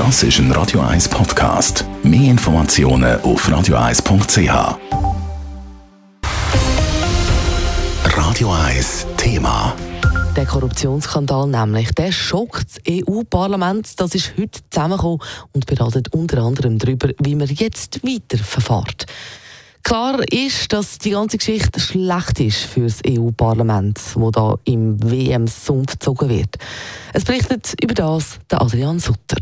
Das ist ein Radio 1 Podcast. Mehr Informationen auf radio1.ch. Radio 1 Thema. Der Korruptionsskandal nämlich, der schockt das EU-Parlament. Das ist heute zusammengekommen und beratet unter anderem darüber, wie man jetzt weiter verfahrt. Klar ist, dass die ganze Geschichte schlecht ist für das EU-Parlament, wo da im WM-Sumpf gezogen wird. Es berichtet über das der Adrian Sutter.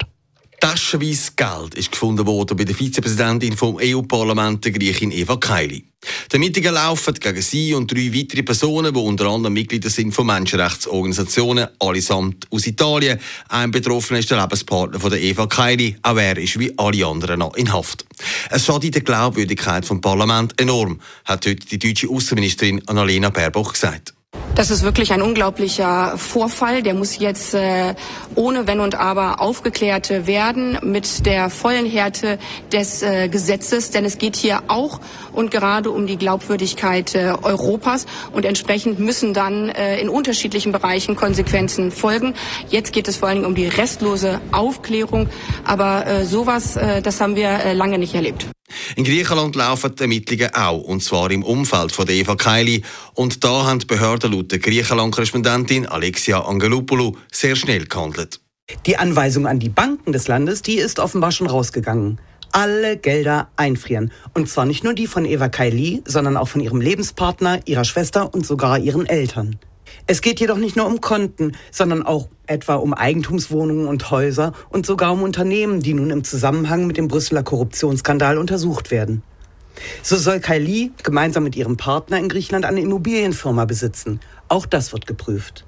Taschenweise Geld ist gefunden worden bei der Vizepräsidentin vom EU-Parlament, der Griechin Eva Kaili. Die Ermittlungen laufen gegen sie und drei weitere Personen, die unter anderem Mitglieder sind von Menschenrechtsorganisationen, allesamt aus Italien. Ein Betroffener ist der Lebenspartner von der Eva Kaili. Auch er ist wie alle anderen noch in Haft. Es schadet der Glaubwürdigkeit vom Parlament enorm, hat heute die deutsche Außenministerin Annalena Baerbock gesagt. Das ist wirklich ein unglaublicher Vorfall. Der muss jetzt äh, ohne Wenn und Aber aufgeklärt werden mit der vollen Härte des äh, Gesetzes. Denn es geht hier auch und gerade um die Glaubwürdigkeit äh, Europas. Und entsprechend müssen dann äh, in unterschiedlichen Bereichen Konsequenzen folgen. Jetzt geht es vor allen Dingen um die restlose Aufklärung. Aber äh, sowas, äh, das haben wir lange nicht erlebt. In Griechenland laufen die Ermittlungen auch, und zwar im Umfeld von Eva Kaili. Und da haben die Behörden laut der Griechenland-Korrespondentin Alexia Angelopoulou sehr schnell gehandelt. Die Anweisung an die Banken des Landes, die ist offenbar schon rausgegangen. Alle Gelder einfrieren. Und zwar nicht nur die von Eva Kaili, sondern auch von ihrem Lebenspartner, ihrer Schwester und sogar ihren Eltern. Es geht jedoch nicht nur um Konten, sondern auch etwa um Eigentumswohnungen und Häuser und sogar um Unternehmen, die nun im Zusammenhang mit dem Brüsseler Korruptionsskandal untersucht werden. So soll Kaili gemeinsam mit ihrem Partner in Griechenland eine Immobilienfirma besitzen. Auch das wird geprüft.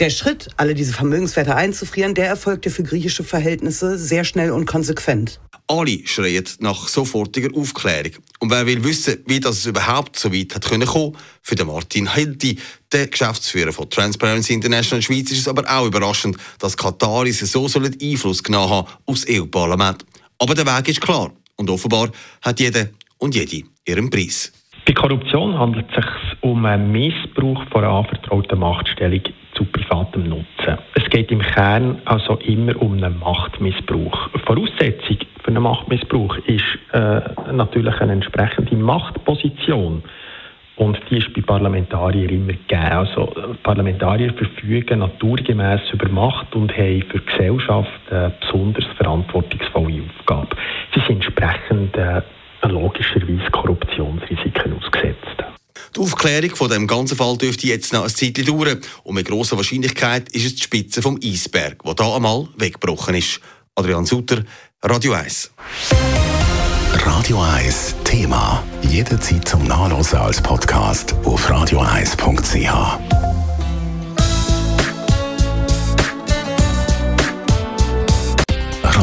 Der Schritt, alle diese Vermögenswerte einzufrieren, der erfolgte für griechische Verhältnisse sehr schnell und konsequent. Alle schreien nach sofortiger Aufklärung. Und wer will wissen, wie das überhaupt so weit hat können kommen, für den Martin Hildi, der Geschäftsführer von Transparency International Schweiz, ist es aber auch überraschend, dass Kataris so sollen Einfluss genommen haben aufs EU-Parlament. Aber der Weg ist klar. Und offenbar hat jeder und jede ihren Preis. Bei Korruption handelt es sich um einen Missbrauch von einer anvertrauten Machtstellung zu privatem Nutzen. Es geht im Kern also immer um einen Machtmissbrauch. Voraussetzung für einen Machtmissbrauch ist äh, natürlich eine entsprechende Machtposition. Und die ist bei Parlamentariern immer gegeben. Also, Parlamentarier verfügen naturgemäß über Macht und haben für die Gesellschaft eine besonders verantwortungsvolle Aufgabe. Sie sind entsprechend äh, logischerweise Korruptionsrisiken ausgesetzt. Die Aufklärung von dem ganzen Fall dürfte jetzt noch ein Zeit dauern. Und mit grosser Wahrscheinlichkeit ist es die Spitze vom Eisberg, der da einmal weggebrochen ist. Adrian Sutter, Radio 1. Radio 1 Thema. Jederzeit zum Nachlesen als Podcast auf radio1.ch.